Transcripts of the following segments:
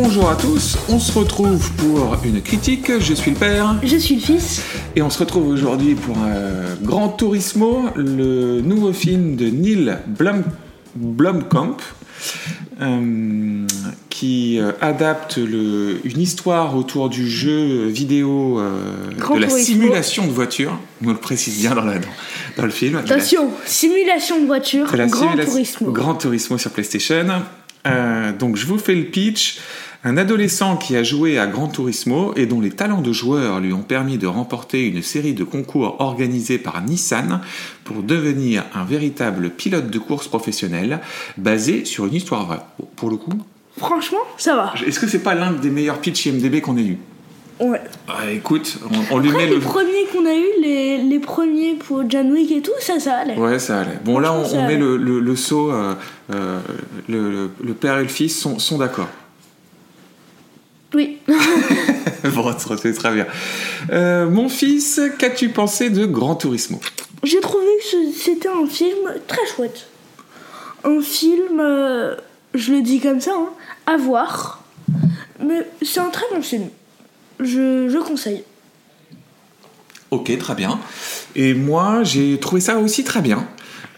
Bonjour à tous, on se retrouve pour une critique, je suis le père. Je suis le fils. Et on se retrouve aujourd'hui pour un Grand Turismo, le nouveau film de Neil Blomkamp, euh, qui euh, adapte le, une histoire autour du jeu vidéo euh, de la Turismo. simulation de voiture. On le précise bien dans, la, dans, dans le film. La- Attention, simulation de voiture, de Grand Turismo. Gran Turismo sur PlayStation. Euh, donc je vous fais le pitch. Un adolescent qui a joué à Gran Turismo et dont les talents de joueur lui ont permis de remporter une série de concours organisés par Nissan pour devenir un véritable pilote de course professionnel basé sur une histoire vraie. Pour le coup, Franchement, ça va. est-ce que c'est pas l'un des meilleurs pitchs IMDB qu'on ait eu? Ouais. Ah, Écoute, on, on lui Après, met les le. premiers qu'on a eu, les, les premiers pour John Wick et tout, ça, ça allait. Ouais, ça allait. Bon, là, on, met le, le, le saut. euh, euh, le père et le fils sont, sont d'accord. Oui. bon, c'est très bien. Euh, mon fils, qu'as-tu pensé de Gran Turismo? J'ai trouvé que c'était un film très chouette. Un film, euh, je le dis comme ça, hein, à voir. Mais c'est un très bon film. Je, je conseille. Ok, très bien. Et moi, j'ai trouvé ça aussi très bien.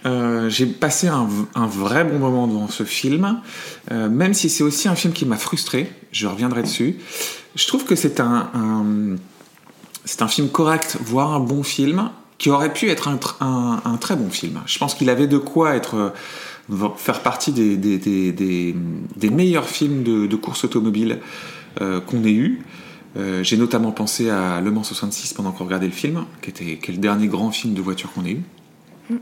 Euh, j'ai passé un, vrai bon moment devant ce film, euh, même si c'est aussi un film qui m'a frustré. Je reviendrai dessus. Je trouve que c'est un, film correct, voire un bon film, qui aurait pu être un, tr- un- un très bon film. Je pense qu'il avait de quoi être euh, faire partie des, meilleurs films de, course automobile qu'on ait eu. J'ai notamment pensé à Le Mans 66 pendant qu'on regardait le film, qui, était, qui est le dernier grand film de voiture qu'on ait eu.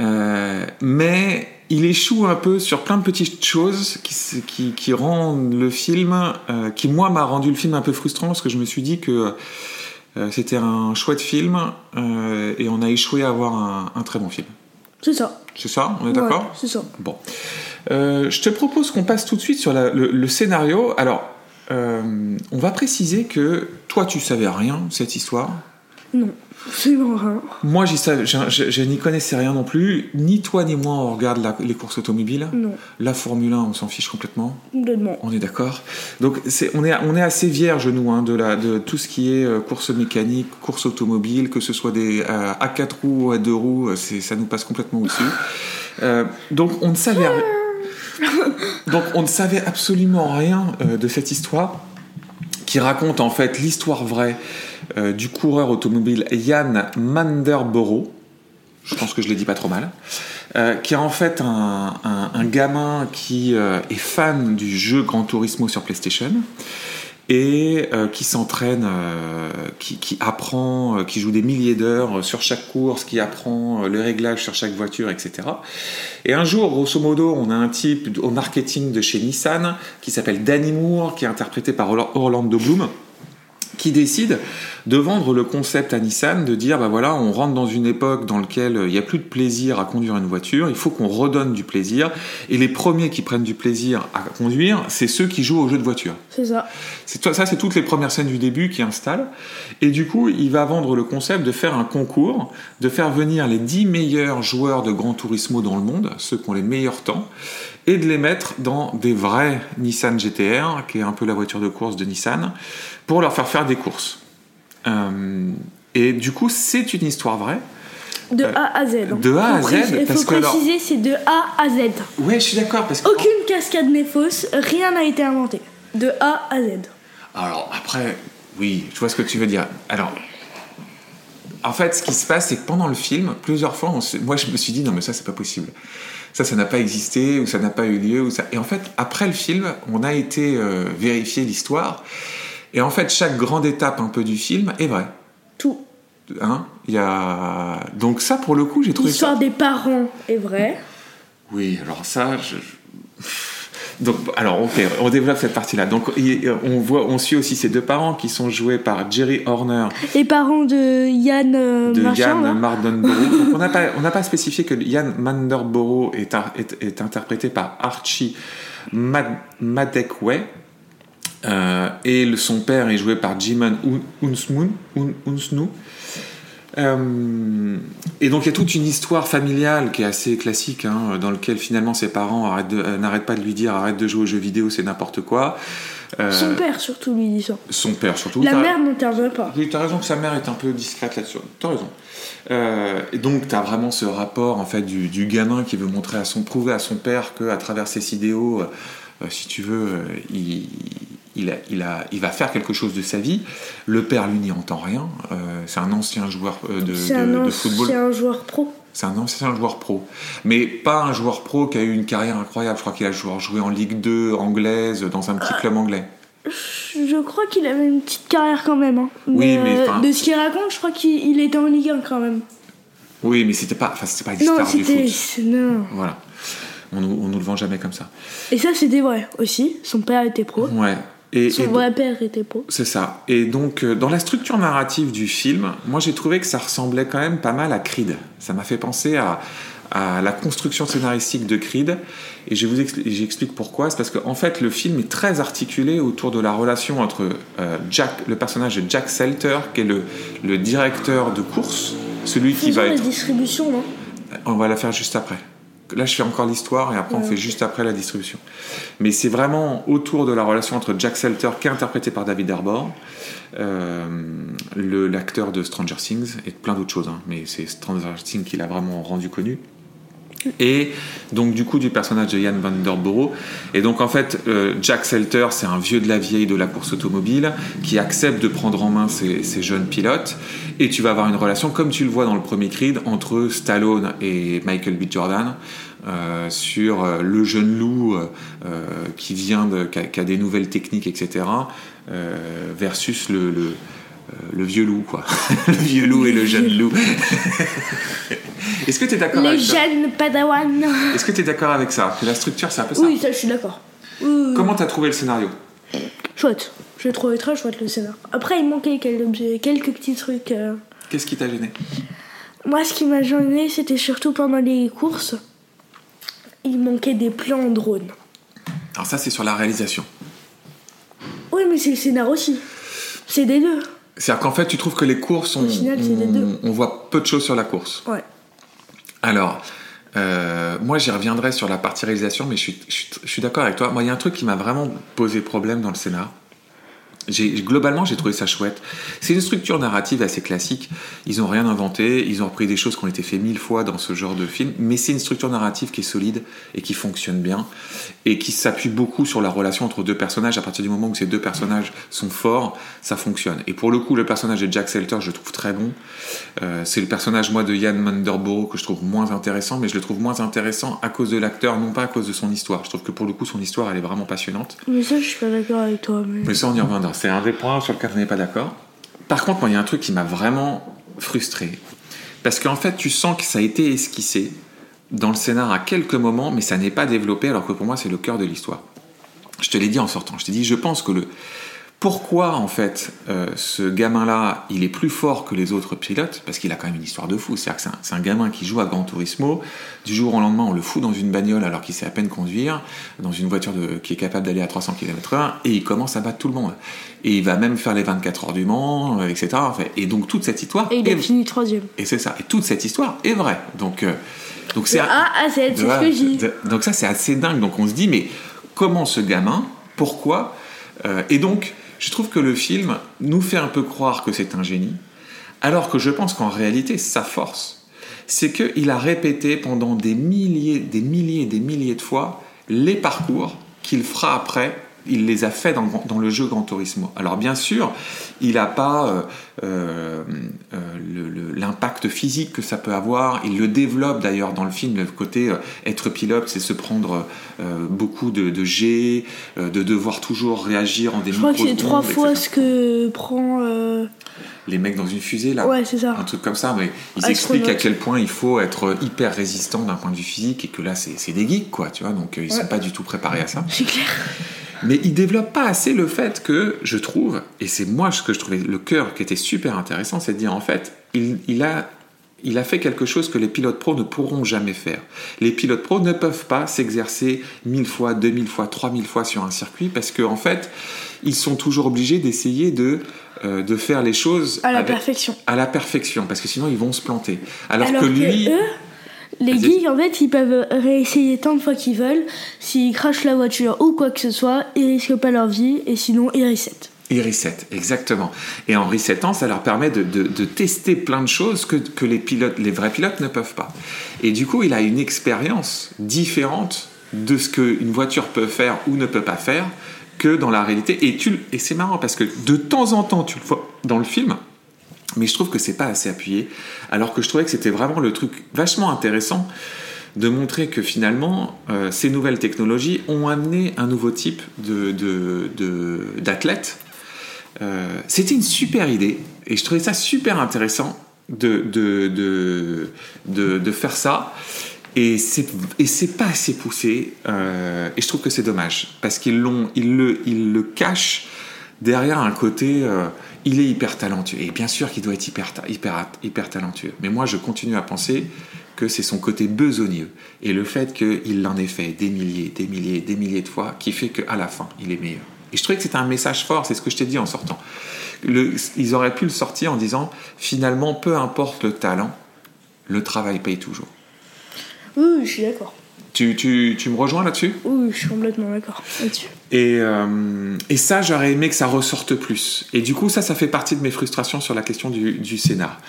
Euh, mais il échoue un peu sur plein de petites choses qui, s- qui, qui rendent le film, euh, qui moi m'a rendu le film un peu frustrant parce que je me suis dit que euh, c'était un chouette film et on a échoué à avoir un, un très bon film. C'est ça. C'est ça On est d'accord? C'est ça. Bon. Je te propose qu'on passe tout de suite sur la- le, le scénario. Alors, on va préciser que toi, tu savais rien de cette histoire? Non. C'est rien. Moi, je, je- je n'y connaissais rien non plus. Ni toi ni moi, on regarde la- les courses automobiles. Non. La Formule 1, on s'en fiche complètement. Complètement. On est d'accord. Donc, on, est, on est assez vierge, nous, hein, de, la, de tout ce qui est euh, course mécanique, course automobile, que ce soit des euh, à 4 roues ou à 2 roues, euh, ça nous passe complètement au-dessus. Euh, donc, on ne savait donc, on ne savait absolument rien euh, de cette histoire qui raconte en fait l'histoire vraie euh, du coureur automobile Jan Manderborough. Je pense que je l'ai dit pas trop mal. Euh, qui est en fait un, un- gamin qui euh, est fan du jeu Gran Turismo sur PlayStation et qui s'entraîne, qui, qui apprend, qui joue des milliers d'heures sur chaque course, qui apprend le réglage sur chaque voiture, etc. Et un jour, grosso modo, on a un type au marketing de chez Nissan qui s'appelle Danny Moore, qui est interprété par Orla- Orlando Bloom, qui décide de vendre le concept à Nissan, de dire bah voilà, on rentre dans une époque dans laquelle il n'y a plus de plaisir à conduire une voiture, il faut qu'on redonne du plaisir, et les premiers qui prennent du plaisir à conduire, c'est ceux qui jouent aux jeux de voiture. C'est ça. C'est ça, c'est toutes les premières scènes du début qui installent. Et du coup, il va vendre le concept de faire un concours, de faire venir les 10 meilleurs joueurs de Gran Turismo dans le monde, ceux qui ont les meilleurs temps, et de les mettre dans des vrais Nissan GTR, qui est un peu la voiture de course de Nissan, pour leur faire faire des courses. Euh, et du coup, c'est une histoire vraie. De A à Z. hein. de A à Z, Il faut préciser, c'est de A à Z. Ouais, je suis d'accord, parce que... Aucune cascade n'est fausse, rien n'a été inventé. De A à Z. Alors après, oui, je vois ce que tu veux dire. Alors, en fait, ce qui se passe, c'est que pendant le film, plusieurs fois, on se- moi je me suis dit non mais ça c'est pas possible. Ça, ça n'a pas existé ou ça n'a pas eu lieu. Ou ça... Et en fait, après le film, on a été euh, vérifier l'histoire. Et en fait, chaque grande étape un peu du film est vraie. Tout. Hein Il y a... Donc ça, pour le coup, j'ai trouvé ça... L'histoire des parents est vraie. Oui, alors ça, je... Donc, alors, ok, on développe cette partie-là. Donc, on voit, on suit aussi ces deux parents qui sont joués par Jerry Horner Les parents de Yann euh, de Yann. Mardenborough. Donc, on n'a pas, on n'a pas spécifié que Yann Manderborough est, ar- est, est interprété par Archie Mad- Madekwe. Euh, et le- son père est joué par Jimon Un- Unsmoon, Un- Unsnu. Euh, et donc il y a toute une histoire familiale qui est assez classique, hein, dans lequel finalement ses parents euh, n'arrêtent pas de lui dire arrête de jouer aux jeux vidéo, c'est n'importe quoi. Euh, Son père surtout lui dit ça. son père surtout. La mère n'intervient pas. Oui, t'as raison que sa mère est un peu discrète là-dessus. T'as raison. Euh, et donc, t'as vraiment ce rapport en fait du, du gamin qui veut montrer à son, prouver à son père que à travers ses idéaux, si tu veux, il, il, a, il, a, il va faire quelque chose de sa vie. Le père, lui, n'y entend rien. Euh, c'est un ancien joueur euh, de, C'est de- un de football. joueur pro. C'est un ancien joueur pro. Mais pas un joueur pro qui a eu une carrière incroyable. Je crois qu'il a joué, en Ligue 2 anglaise dans un petit club anglais. Je crois qu'il avait une petite carrière quand même. hein. Oui, mais euh, de ce qu'il raconte, je crois qu'il il était en Ligue 1 quand même. Oui, mais c'était pas, enfin, c'était pas une Non, star du c'était. foot. Non. Voilà. On on nous le vend jamais comme ça. Et ça, c'était vrai aussi. Son père était pro. Ouais. Et, Son et vrai père était pro. c'est ça. Et donc, euh, dans la structure narrative du film, moi j'ai trouvé que ça ressemblait quand même pas mal à Creed. Ça m'a fait penser à, à la construction scénaristique de Creed. Et je vous expli- j'explique pourquoi. C'est parce qu'en fait, le film est très articulé autour de la relation entre euh, Jack, le personnage de Jack Selter, qui est le, le directeur de course, celui qui Faisons va la être. distribution, non? On va la faire juste après. Là, je fais encore l'histoire et après, on Ouais, fait juste après la distribution. Mais c'est vraiment autour de la relation entre Jack Selter, qui est interprété par David Harbour, euh, le- l'acteur de Stranger Things et plein d'autres choses, hein, mais c'est Stranger Things qui l'a vraiment rendu connu. Et donc du coup du personnage de Ian Van Der Borough. Et donc en fait, euh, Jack Selter, c'est un vieux de la vieille de la course automobile qui accepte de prendre en main ces jeunes pilotes. Et tu vas avoir une relation, comme tu le vois dans le premier Creed, entre Stallone et Michael B. Jordan euh, sur euh, le jeune loup qui vient de, qui a, des nouvelles techniques, etc. versus le, le vieux loup, quoi. le vieux loup et le jeune loup. Est-ce que tu es d'accord avec ça jeunes padawan. est-ce que tu es d'accord avec ça Que la structure, c'est un peu ça Oui, ça, je suis d'accord. Oui. Comment t'as trouvé le scénario Chouette. J'ai trouvé très chouette le scénar. Après, il manquait quelques, petits trucs. euh. Qu'est-ce qui t'a gêné Moi, ce qui m'a gêné, c'était surtout pendant les courses. Il manquait des plans en drone. Alors ça, c'est sur la réalisation. Oui, mais c'est le scénar aussi. C'est des deux. C'est-à-dire qu'en fait, tu trouves que les courses, on, final, on, on voit peu de choses sur la course. Ouais. Alors, euh, moi, j'y reviendrai sur la partie réalisation, mais je suis, je suis, je suis d'accord avec toi. Moi, il y a un truc qui m'a vraiment posé problème dans le scénar. Globalement, j'ai trouvé ça chouette. C'est une structure narrative assez classique. Ils n'ont rien inventé. Ils ont repris des choses qui ont été faites mille fois dans ce genre de film. Mais c'est une structure narrative qui est solide et qui fonctionne bien et qui s'appuie beaucoup sur la relation entre deux personnages. À partir du moment où ces deux personnages sont forts, ça fonctionne. Et pour le coup, le personnage de Jack Selter, je le trouve très bon. Euh, c'est le personnage, moi, de Ian Manderborough que je trouve moins intéressant, mais je le trouve moins intéressant à cause de l'acteur, non pas à cause de son histoire. Je trouve que pour le coup, son histoire, elle est vraiment passionnante. Mais ça, je suis pas d'accord avec toi. Mais... Mais ça, on y reviendra. C'est un des points sur lequel on n'est pas d'accord. Par contre, il y a un truc qui m'a vraiment frustré. Parce qu'en fait, tu sens que ça a été esquissé dans le scénar à quelques moments, mais ça n'est pas développé, alors que pour moi, c'est le cœur de l'histoire. Je te l'ai dit en sortant. Je t'ai dit, je pense que le. Pourquoi, en fait, euh, ce gamin-là, il est plus fort que les autres pilotes? Parce qu'il a quand même une histoire de fou. C'est-à-dire que c'est un, c'est un gamin qui joue à Gran Turismo. Du jour au lendemain, on le fout dans une bagnole alors qu'il sait à peine conduire, dans une voiture de- qui est capable d'aller à 300 km/h, et il commence à battre tout le monde. Et il va même faire les 24 heures du Mans, euh, etc. Et donc, toute cette histoire. Et il est- a fini troisième. et c'est ça. Et toute cette histoire est vraie. Donc, euh, donc c'est. Donc ça, c'est assez dingue. Donc on se dit, mais comment ce gamin Pourquoi Euh, Et donc, je trouve que le film nous fait un peu croire que c'est un génie, alors que je pense qu'en réalité, sa force, c'est qu'il a répété pendant des milliers, des milliers des milliers de fois les parcours qu'il fera après. Il les a fait dans, dans le jeu Gran Turismo. Alors bien sûr, il n'a pas euh, euh, euh, l'impact physique que ça peut avoir. Il le développe d'ailleurs dans le film, le côté euh, être pilote, c'est se prendre beaucoup de, de jets, de devoir toujours réagir en des Je crois que c'est trois fois etc. ce que prend. Les mecs dans une fusée là, Ouais, c'est ça. un truc comme ça, mais ils Astronaute. expliquent à quel point il faut être hyper résistant d'un point de vue physique et que là c'est des geeks quoi, tu vois, donc ils sont Ouais. pas du tout préparés à ça. C'est clair. Mais il développe pas assez le fait que, je trouve, et c'est moi ce que je trouvais le cœur qui était super intéressant, c'est de dire en fait, il, il a, il a fait quelque chose que les pilotes pros ne pourront jamais faire. Les pilotes pros ne peuvent pas s'exercer mille fois, deux mille fois, trois mille fois sur un circuit parce qu'en en fait, ils sont toujours obligés d'essayer de euh, de faire les choses À la avec- perfection. à la perfection, parce que sinon ils vont se planter. Alors, Alors que que lui, eux, les geeks, en fait, ils peuvent réessayer tant de fois qu'ils veulent. S'ils crachent la voiture ou quoi que ce soit, ils risquent pas leur vie et sinon ils reset. ils reset, exactement. Et en resetant, ça leur permet de, de- de tester plein de choses que, que les pilotes, les vrais pilotes ne peuvent pas. Et du coup, il a une expérience différente de ce qu'une voiture peut faire ou ne peut pas faire que dans la réalité. Et, tu, et c'est marrant parce que de temps en temps, tu le vois dans le film, mais je trouve que c'est pas assez appuyé. Alors que je trouvais que c'était vraiment le truc vachement intéressant de montrer que finalement, euh, ces nouvelles technologies ont amené un nouveau type d'athlète. Euh, c'était une super idée et je trouvais ça super intéressant de, faire ça. Et c'est, pas assez poussé. euh, et je trouve que c'est dommage parce qu'ils le cachent derrière un côté. Il est hyper talentueux. Et bien sûr qu'il doit être hyper, hyper, hyper talentueux. Mais moi, je continue à penser que c'est son côté besogneux. Et le fait qu'il en ait fait des milliers, des milliers, des milliers de fois qui fait qu'à la fin, il est meilleur. Et je trouvais que c'était un message fort, c'est ce que je t'ai dit en sortant. Ils auraient pu le sortir en disant finalement, peu importe le talent, le travail paye toujours. Oui, je suis d'accord. Tu, tu, tu me rejoins là-dessus? Oui, je suis complètement d'accord là-dessus. et, euh, et ça, j'aurais aimé que ça ressorte plus. Et du coup, ça, ça fait partie de mes frustrations sur la question du, du scénar.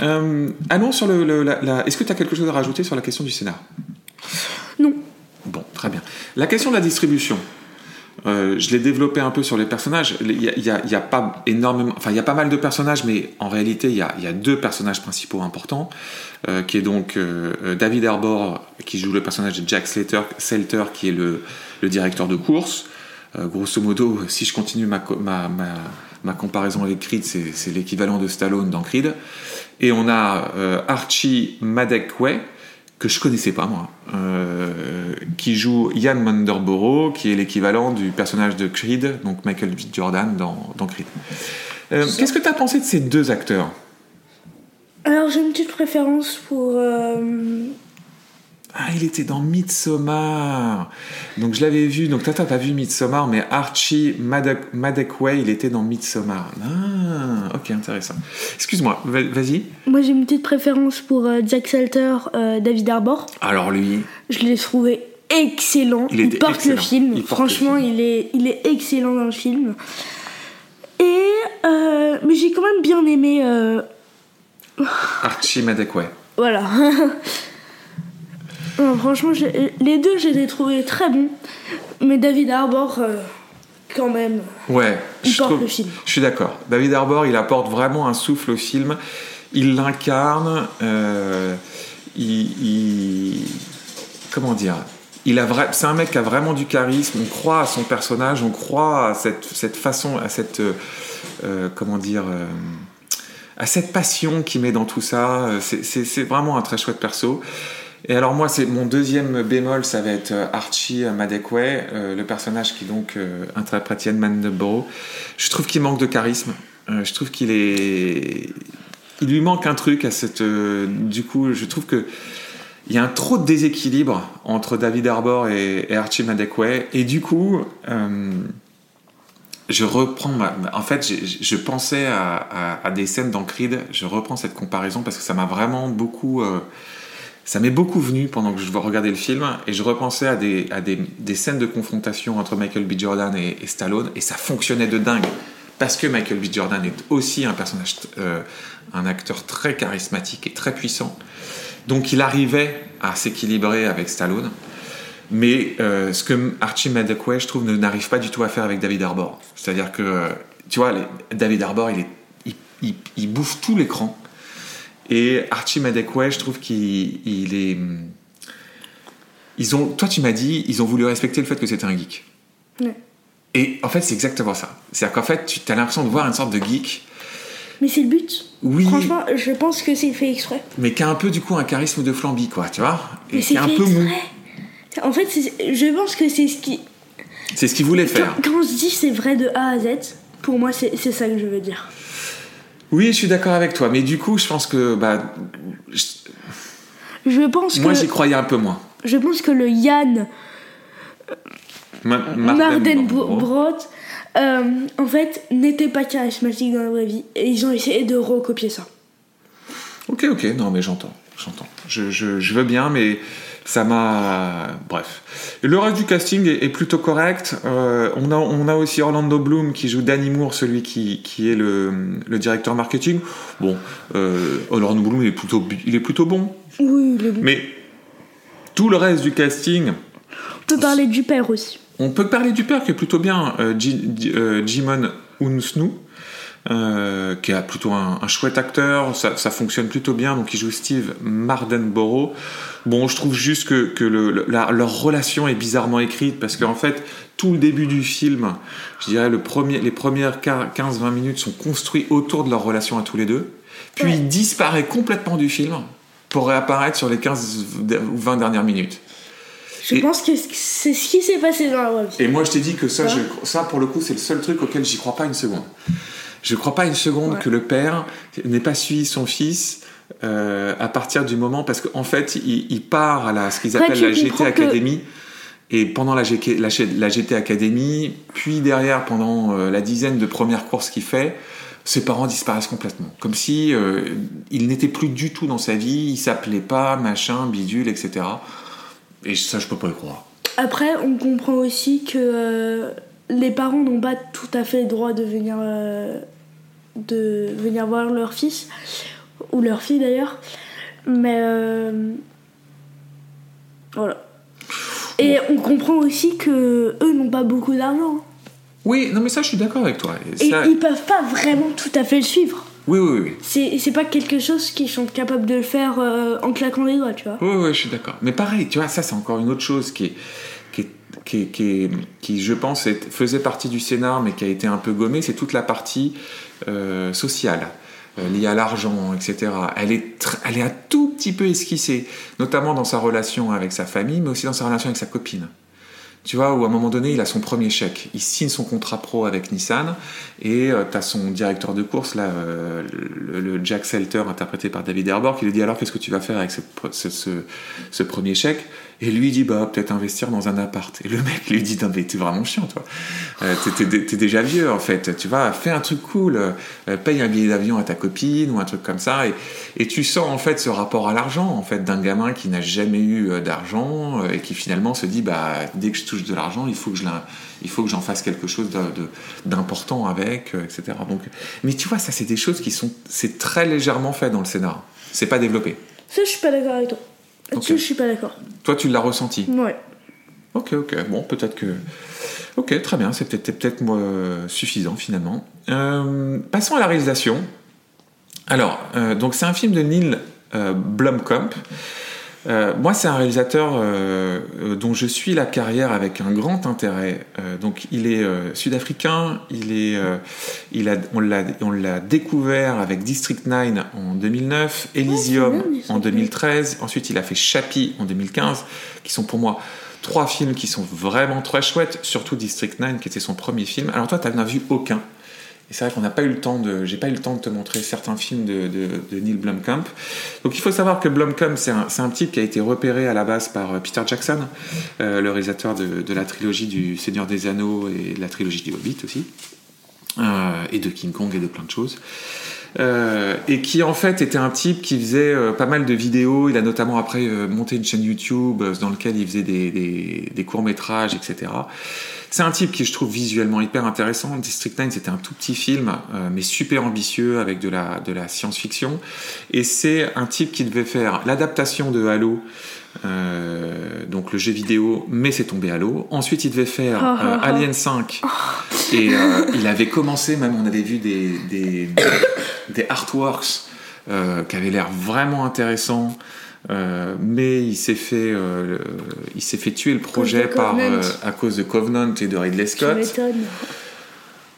Euh, allons sur le... le- la- la- Est-ce que tu as quelque chose à rajouter sur la question du scénar Non. Bon, très bien. La question de la distribution. Euh, je l'ai développé un peu sur les personnages. Il y a, y y a pas énormément, enfin il y a pas mal de personnages, mais en réalité il y a, y a deux personnages principaux importants, euh, qui est donc euh, euh, David Arbor qui joue le personnage de Jack Slater, Selter qui est le, le directeur de course. Euh, grosso modo, si je continue ma, ma, ma, comparaison avec Creed, c'est l'équivalent de Stallone dans Creed. Et on a Archie Madekwe, que je connaissais pas moi, euh, qui joue Ian Munderborough, qui est l'équivalent du personnage de Creed, donc Michael B. Jordan dans, dans Creed. Euh, Qu'est-ce que tu as pensé de ces deux acteurs? Alors j'ai une petite préférence pour. Ah, il était dans Midsommar. Donc je l'avais vu. Donc t'as pas vu Midsommar, mais Archie Madekwe, il était dans Midsommar. Ah, ok, intéressant. Excuse-moi, va- vas-y. Moi j'ai une petite préférence pour euh, Jack Salter, euh, David Arbor. Alors lui, Je l'ai trouvé excellent. Il était porte excellent. le film. Il porte le Franchement, film. il est, il est excellent dans le film. Et euh, mais j'ai quand même bien aimé. Archie Madekwe. voilà. Non, franchement, les deux, je les ai trouvés très bons. Mais David Arbor, euh, quand même. Ouais, Il je, porte trouve- le film. je suis d'accord. David Arbor, il apporte vraiment un souffle au film. Il l'incarne. euh, il, il- comment dire il a vrai, c'est un mec qui a vraiment du charisme. On croit à son personnage, on croit à cette, cette façon, à cette euh, comment dire, euh, à cette passion qu'il met dans tout ça. C'est vraiment un très chouette perso. Et alors moi, c'est mon deuxième bémol, ça va être euh, Archie Madekwe, euh, le personnage qui donc euh, interprète Ian Mandeborough. Je trouve qu'il manque de charisme. Euh, je trouve qu'il est, il lui manque un truc à cette. euh, du coup, je trouve que il y a un trop de déséquilibre entre David Arbor et, Archie Madekwe. Et du coup, euh, je reprends. en fait, je pensais à, à- à des scènes dans Creed. Je reprends cette comparaison parce que ça m'a vraiment beaucoup. Ça m'est beaucoup venu pendant que je regardais le film et je repensais à des, à des, des scènes de confrontation entre Michael B. Jordan et, Stallone et ça fonctionnait de dingue parce que Michael B. Jordan est aussi un personnage, euh, un acteur très charismatique et très puissant. Donc il arrivait à s'équilibrer avec Stallone. Mais euh, ce que Archie Madekwe, je trouve, n'arrive pas du tout à faire avec David Arbor. C'est-à-dire que, euh, tu vois, David Arbor, il- il bouffe tout l'écran. Et Archie Madekwe, je trouve qu'il il est. Ils ont, toi, tu m'as dit, ils ont voulu respecter le fait que c'était un geek. Ouais. Et en fait, c'est exactement ça. C'est-à-dire qu'en fait, tu as l'impression de voir une sorte de geek, Mais c'est le but. Oui. Franchement, je pense que c'est fait exprès. mais qui a un peu du coup un charisme de flamby, quoi, tu vois Et Mais c'est est un fait peu mou. exprès. En fait, je pense que c'est ce qui. C'est ce qu'il voulait faire. Quand, quand on se dit c'est vrai de A à Z, pour moi, c'est ça que je veux dire. Oui, je suis d'accord avec toi, mais du coup, je pense que bah, je- Je pense moi, que. j'y croyais un peu moins. Je pense que le Yann Ma- Mardenbrot, euh, en fait, n'était pas charismatique dans la vraie vie. Et ils ont essayé de recopier ça. Ok, ok, non mais j'entends, j'entends. Je, je, je veux bien, mais ça m'a... Bref. Le reste du casting est, est plutôt correct. Euh, on, a, on a aussi Orlando Bloom qui joue Danny Moore, celui qui, qui est le, le directeur marketing. Bon, euh, Orlando Bloom il est, plutôt, il est plutôt bon. Oui, le... Mais tout le reste du casting, on peut parler du père aussi. on peut parler du père qui est plutôt bien, euh, Jimon Unsnu. Euh, qui est plutôt un, un chouette acteur, ça, ça fonctionne plutôt bien, donc il joue Steve Mardenborough. Bon, je trouve juste que, que le, le- la- leur relation est bizarrement écrite, parce qu'en fait, tout le début du film, je dirais le premier, les premières 15-20 minutes sont construits autour de leur relation à tous les deux, puis Ouais. il disparaît complètement du film pour réapparaître sur les 15 ou 20 dernières minutes. Je Et- pense que c'est ce qui s'est passé dans la vie. Et moi, je t'ai dit que ça, je- ça pour le coup, c'est le seul truc auquel j'y crois pas une seconde. Je crois pas une seconde Ouais. que le père n'ait pas suivi son fils euh, à partir du moment parce qu'en fait, il, il part à la, ce qu'ils appellent la GT que- Academy. Et pendant la, GK la, G- la GT Academy, puis derrière, pendant euh, la dizaine de premières courses qu'il fait, ses parents disparaissent complètement. Comme si euh, il n'était plus du tout dans sa vie, il s'appelait pas, machin, bidule, etc. Et ça, je peux pas le croire. Après, on comprend aussi que euh, les parents n'ont pas tout à fait le droit de venir, de venir voir leur fils, ou leur fille d'ailleurs. Mais euh, voilà. Et on comprend aussi que eux n'ont pas beaucoup d'argent. Oui, non mais ça je suis d'accord avec toi. Et ça- ils peuvent pas vraiment tout à fait le suivre. Oui, oui, oui. C'est c'est pas quelque chose qu'ils sont capables de le faire euh, en claquant des doigts, tu vois. Oui, oui, je suis d'accord. Mais pareil, tu vois, ça c'est encore une autre chose qui est, qui, est- qui, qui, je pense, faisait partie du scénar, mais qui a été un peu gommée, c'est toute la partie euh, sociale. euh, liée à l'argent, etc. Elle est, elle est un tout petit peu esquissée, notamment dans sa relation avec sa famille, mais aussi dans sa relation avec sa copine. Tu vois, où à un moment donné, il a son premier chèque. Il signe son contrat pro avec Nissan et tu as son directeur de course, là, euh, le, Jack Selter, interprété par David Herbor, qui lui dit alors qu'est-ce que tu vas faire avec ce- ce premier chèque? Et lui dit bah peut-être investir dans un appart. Et le mec lui dit non mais t'es vraiment chiant toi. Euh, t'es, déjà vieux en fait. Tu vois, fais un truc cool, euh, paye un billet d'avion à ta copine ou un truc comme ça. Et, tu sens en fait ce rapport à l'argent en fait d'un gamin qui n'a jamais eu euh, d'argent euh, et qui finalement se dit bah dès que je touche de l'argent il faut que je il faut que j'en fasse quelque chose d'important avec etc donc mais tu vois ça c'est des choses qui sont c'est très légèrement fait dans le scénar c'est pas développé Ça, je suis pas d'accord avec toi. Là-dessus, je suis pas d'accord. toi tu l'as ressenti. Ouais. ok ok. Bon peut-être que ok très bien. C'est peut-être peut-être moi euh, suffisant finalement. Euh, passons à la réalisation. Alors euh, donc c'est un film de Neil euh, Blomkamp Euh, moi, c'est un réalisateur euh, euh, dont je suis la carrière avec un grand intérêt. Euh, donc, il est sud-africain. Il est, il a, on l'a, on l'a découvert avec District 9 en 2009, Elysium c'est bien, District en 2013. Ensuite, il a fait Chappie en 2015, qui sont pour moi trois films qui sont vraiment très chouettes. Surtout District 9, qui était son premier film. Alors toi, tu n'en as vu aucun? Et c'est vrai qu'on n'a pas eu le temps de, j'ai pas eu le temps de te montrer certains films de, Neil Blomkamp. Donc il faut savoir que Blomkamp, c'est un, un type qui a été repéré à la base par euh, Peter Jackson, euh, le réalisateur de, de la trilogie du Seigneur des Anneaux et de la trilogie du Hobbit aussi, euh, et de King Kong et de plein de choses. Euh, et qui en fait était un type qui faisait euh, pas mal de vidéos. Il a notamment après euh, monté une chaîne YouTube dans laquelle il faisait des, des, des courts métrages, etc. C'est un type qui je trouve visuellement hyper intéressant. District 9 c'était un tout petit film, mais super ambitieux avec de la, de la science-fiction. Et c'est un type qui devait faire l'adaptation de Halo. euh, donc le jeu vidéo, mais c'est tombé à l'eau. Ensuite, il devait faire euh, ah, ah. Alien 5, et euh, il avait commencé, même on avait vu des, des, des artworks euh, qui avaient l'air vraiment intéressants. Euh, mais il s'est fait, euh, il s'est fait tuer le projet par, euh, à cause de Covenant et de Ridley Scott.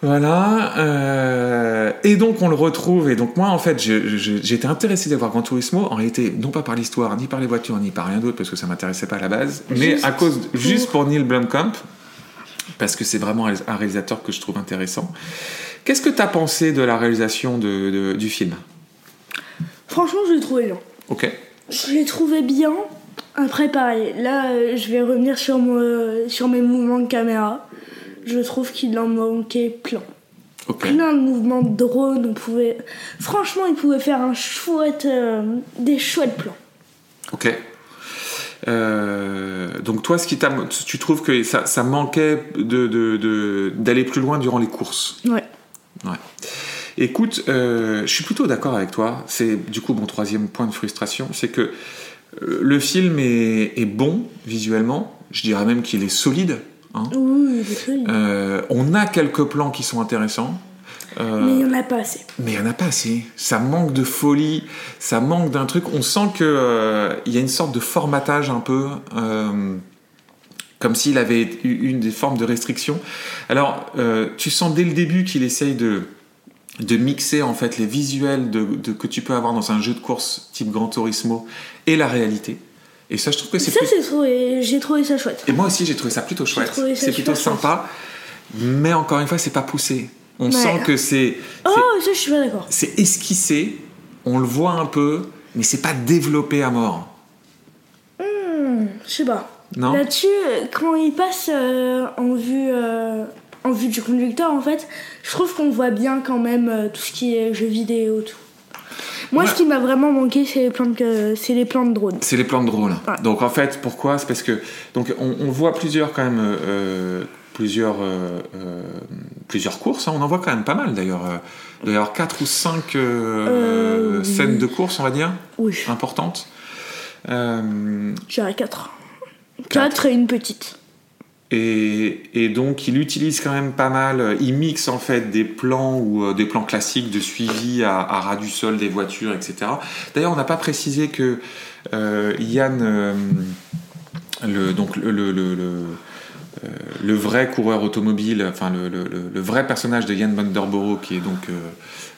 Voilà. et donc on le retrouve. Et donc moi, en fait, j'étais intéressé d'avoir Gran Turismo. En réalité, non pas par l'histoire, ni par les voitures, ni par rien d'autre, parce que ça m'intéressait pas à la base. Mais Juste à cause, pour- juste pour Neil Blomkamp, parce que c'est vraiment un réalisateur que je trouve intéressant. Qu'est-ce que tu as pensé de la réalisation de- de- du film? Franchement, je l'ai trouvé bien. Ok. Je l'ai trouvé bien. Après, pareil, là, euh, je vais revenir sur, mon- sur mes mouvements de caméra. je trouve qu'il en manquait plein. Ok. Plein de mouvements de drone, on pouvait... Franchement, il pouvait faire un chouette... euh, des chouettes plans. Ok. Euh, donc toi, ce qui tu trouves que ça, ça manquait de, de- de- d'aller plus loin durant les courses? Ouais. Ouais. Écoute, euh, je suis plutôt d'accord avec toi. C'est du coup mon troisième point de frustration, c'est que euh, le film est, est bon visuellement. Je dirais même qu'il est solide. hein. Oui. Euh, on a quelques plans qui sont intéressants. Euh, Mais il n'y en a pas assez. mais il n'y en a pas assez. Ça manque de folie, ça manque d'un truc. On sent que euh, y a une sorte de formatage un peu, euh, comme s'il avait eu une des formes de restriction. Alors, euh, tu sens dès le début qu'il essaye de de mixer en fait les visuels de, de- que tu peux avoir dans un jeu de course type Gran Turismo et la réalité. Et ça, je trouve que c'est Ça, plus- c'est trouvé... j'ai trouvé ça chouette. et moi aussi, j'ai trouvé ça plutôt chouette. C'est plutôt chouette. sympa. Mais encore une fois, c'est pas poussé. On sent que c'est Oh, ça, je suis pas d'accord. c'est esquissé, on le voit un peu, mais c'est pas développé à mort. Hmm, je sais pas. Non Là-dessus, quand il passe euh, en vue euh, en vue du conducteur, en fait, je trouve qu'on voit bien quand même euh, tout ce qui est jeux vidéo, tout. Moi, Ouais. ce qui m'a vraiment manqué, c'est les plans de, c'est les plans de drone. C'est les plans de. Ouais. Donc en fait, pourquoi? C'est parce que donc on, on voit plusieurs quand même euh, plusieurs euh, euh, plusieurs courses. hein. On en voit quand même pas mal d'ailleurs. Euh, Il doit y avoir quatre ou cinq euh, Euh, oui. scènes de course, on va dire, Oui, importantes. Euh, j'irais 4. Quatre. 4 et une petite. Et, et donc il utilise quand même pas mal, il mixe en fait des plans ou des plans classiques de suivi à, à ras du sol des voitures, etc. D'ailleurs on n'a pas précisé que euh, Yann, euh, le, donc le, le, le, le, vrai coureur automobile, enfin le, le, le- vrai personnage de Yann Vanderborough qui est donc euh,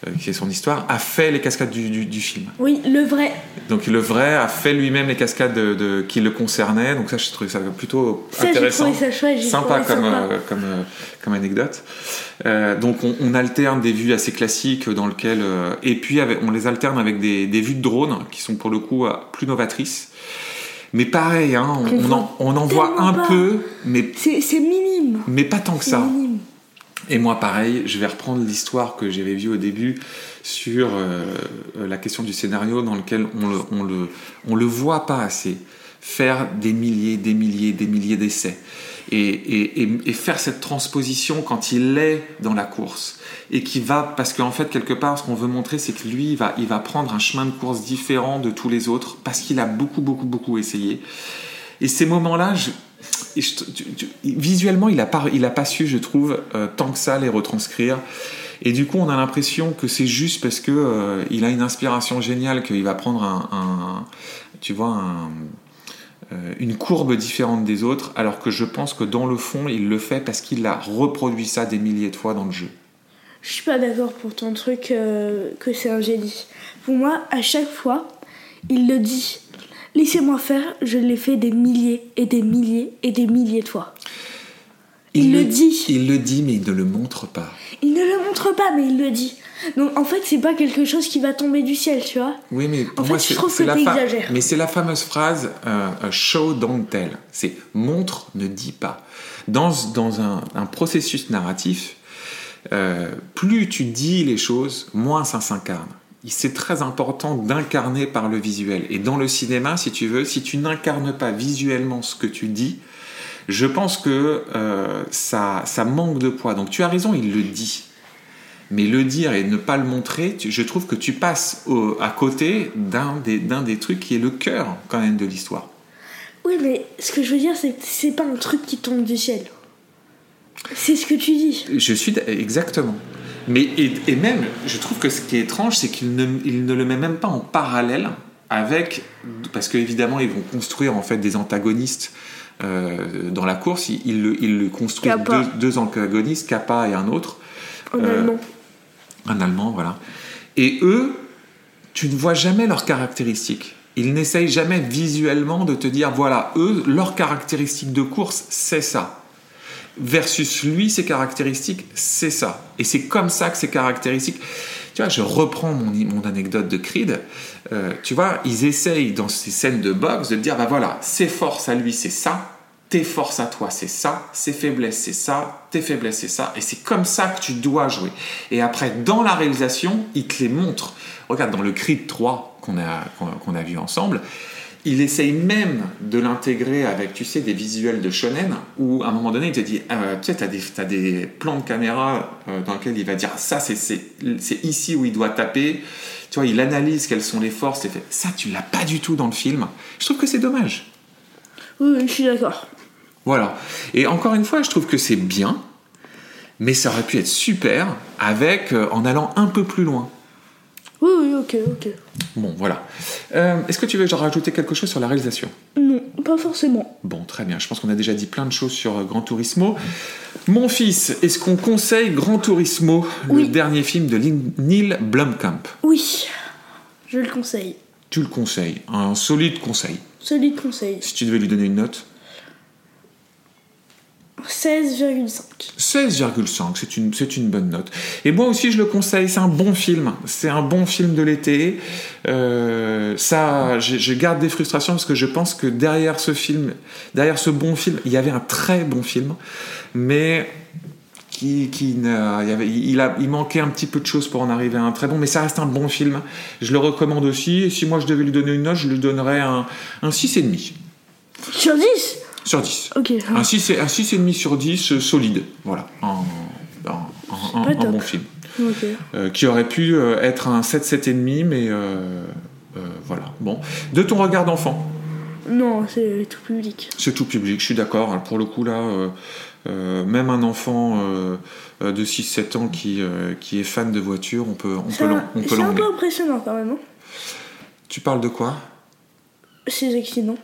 euh, qui est son histoire, a fait les cascades du, du, du film. Oui, le vrai. Donc le vrai a fait lui-même les cascades de, de- qui le concernaient. Donc ça je trouvais ça plutôt Ça, intéressant ça chouette. sympa comme, sympa. euh, comme, euh, comme anecdote. Euh, donc on, on alterne des vues assez classiques dans lequel euh, et puis avec- on les alterne avec des, des vues de drone qui sont pour le coup plus novatrices. Mais pareil, hein, on, en, on en voit un pas. peu, mais, C'est minime. mais pas tant que ça. minime. Et moi, pareil, je vais reprendre l'histoire que j'avais vue au début sur euh, la question du scénario dans lequel on le, on, le, on le voit pas assez faire des milliers, des milliers, des milliers d'essais. Et, faire cette transposition quand il est dans la course. Et qui va, parce qu'en fait, quelque part, ce qu'on veut montrer, c'est que lui, il va, il va prendre un chemin de course différent de tous les autres, parce qu'il a beaucoup, beaucoup, beaucoup essayé. Et ces tu- tu- visuellement, il n'a pas, il a pas su, je trouve, euh, tant que ça les retranscrire. Et du coup, on a l'impression que c'est juste parce que euh, il a une inspiration géniale, qu'il va prendre un, un- tu vois, un- une courbe différente des autres, alors que je pense que dans le fond, il le fait parce qu'il a reproduit ça des milliers de fois dans le jeu. Je suis pas d'accord pour ton truc euh, que c'est un génie. Pour moi, à chaque fois, il le dit. Laissez-moi faire, je l'ai fait des milliers et des milliers et des milliers de fois. Il le dit. Il le dit, mais il ne le montre pas. Il ne le montre pas, mais il le dit. Donc en fait, c'est pas quelque chose qui va tomber du ciel, tu vois. Oui, mais pour En moi, fait, je c'est trouve que la fa-. Mais c'est la fameuse phrase euh, euh, show don't tell. C'est montre, ne dis pas. Dans, dans un, un processus narratif, euh, plus tu dis les choses, moins ça s'incarne. C'est très important d'incarner par le visuel. Et dans le cinéma, si tu veux, si tu n'incarnes pas visuellement ce que tu dis, je pense que euh, ça, ça manque de poids. Donc tu as raison, il le dit. Mais le dire et ne pas le montrer, tu- je trouve que tu passes au- à côté d'un des, d'un des trucs qui est le cœur quand même de l'histoire. Oui, mais ce que je veux dire, c'est que c'est pas un truc qui tombe du ciel. C'est ce que tu dis. Je suis exactement. Mais et, et même, je trouve que ce qui est étrange, c'est qu'il ne, il ne le met même pas en parallèle avec, parce qu'évidemment, ils vont construire en fait des antagonistes euh, dans la course. Ils, le, ils le construisent Kappa. deux, deux antagonistes, Kappa et un autre. En Euh, allemand. Un Allemand, voilà. Et eux, tu ne vois jamais leurs caractéristiques. Ils n'essayent jamais visuellement de te dire, voilà, eux, leurs caractéristiques de course, c'est ça. Versus lui, ses caractéristiques, c'est ça. Et c'est comme ça que ses caractéristiques... Je reprends mon, mon anecdote de Creed. Euh, tu vois, ils essayent dans ces scènes de boxe de dire, bah voilà, ses forces à lui, c'est ça. tes forces à toi, c'est ça, ses faiblesses, c'est ça, tes faiblesses, c'est ça, et c'est comme ça que tu dois jouer. Et après, dans la réalisation, il te les montre. Regarde, dans le Creed 3 qu'on a, qu'on a vu ensemble, il essaye même de l'intégrer avec, tu sais, des visuels de shonen, où à un moment donné, il te dit, euh, tu sais, t'as des, as des plans de caméra euh, dans lesquels il va dire, ça, c'est ici où il doit taper. Tu vois, il analyse quelles sont les forces. Et fait, ça, tu l'as pas du tout dans le film. Je trouve que c'est dommage. Oui, je suis d'accord. Voilà. Et encore une fois, je trouve que c'est bien, mais ça aurait pu être super avec, euh, en allant un peu plus loin. Oui, oui, ok, ok. Bon, voilà. Euh, est-ce que tu veux rajouter quelque chose sur la réalisation? Non, pas forcément. Bon, très bien. Je pense qu'on a déjà dit plein de choses sur euh, Gran Turismo. Mon fils, est-ce qu'on conseille Gran Turismo, le dernier film de Neil Blomkamp? Oui, je le conseille. Tu le conseilles, un solide conseil. Solide conseil. Si tu devais lui donner une note 16,5. 16,5, c'est une, c'est une bonne note. Et moi aussi, je le conseille, c'est un bon film. C'est un bon film de l'été. Euh, ça, je garde des frustrations parce que je pense que derrière ce film, derrière ce bon film, il y avait un très bon film, mais qui, qui il, avait, il, a, il manquait un petit peu de choses pour en arriver à un très bon, mais ça reste un bon film. Je le recommande aussi. Et si moi je devais lui donner une note, je lui donnerais un, un 6,5. Sur 10 sur 10. Ok. Un 6,5 sur 10 euh, solide. Voilà. Un, bon film. Euh, qui aurait pu euh, être un 7, 7,5, mais voilà. Bon. De ton regard d'enfant Non, c'est tout public. C'est tout public, je suis d'accord. Pour le coup, là, même un enfant de 6-7 ans qui, qui est fan de voiture, on peut, on peut l'emmener. C'est un peu impressionnant quand même. Hein. tu parles de quoi? Ces accidents.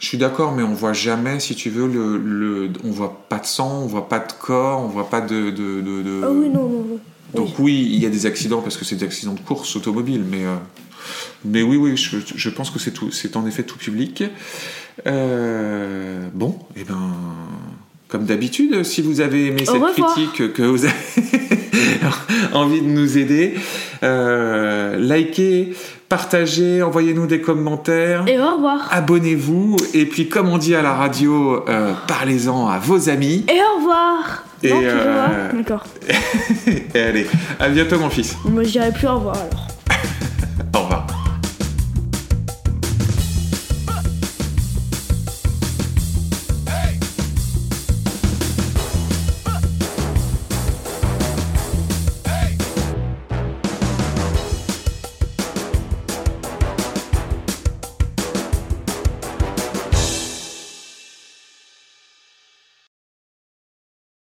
Je suis d'accord, mais on voit jamais, si tu veux, le, le, on voit pas de sang, on voit pas de corps, on voit pas de. de, de, Ah oui, non, non, non. Donc oui. il y a des accidents parce que c'est des accidents de course automobile, mais euh, mais oui, oui, je, je pense que c'est tout, c'est en effet tout public. Euh, bon, et eh ben, comme d'habitude, si vous avez aimé cette critique, que vous avez envie de nous aider, euh, likez, partagez, envoyez-nous des commentaires. Et au revoir. Abonnez-vous. Et puis, comme on dit à la radio, euh, parlez-en à vos amis. Et au revoir. Et euh, D'accord. et allez, à bientôt, mon fils. Moi, je dirais plus au revoir alors.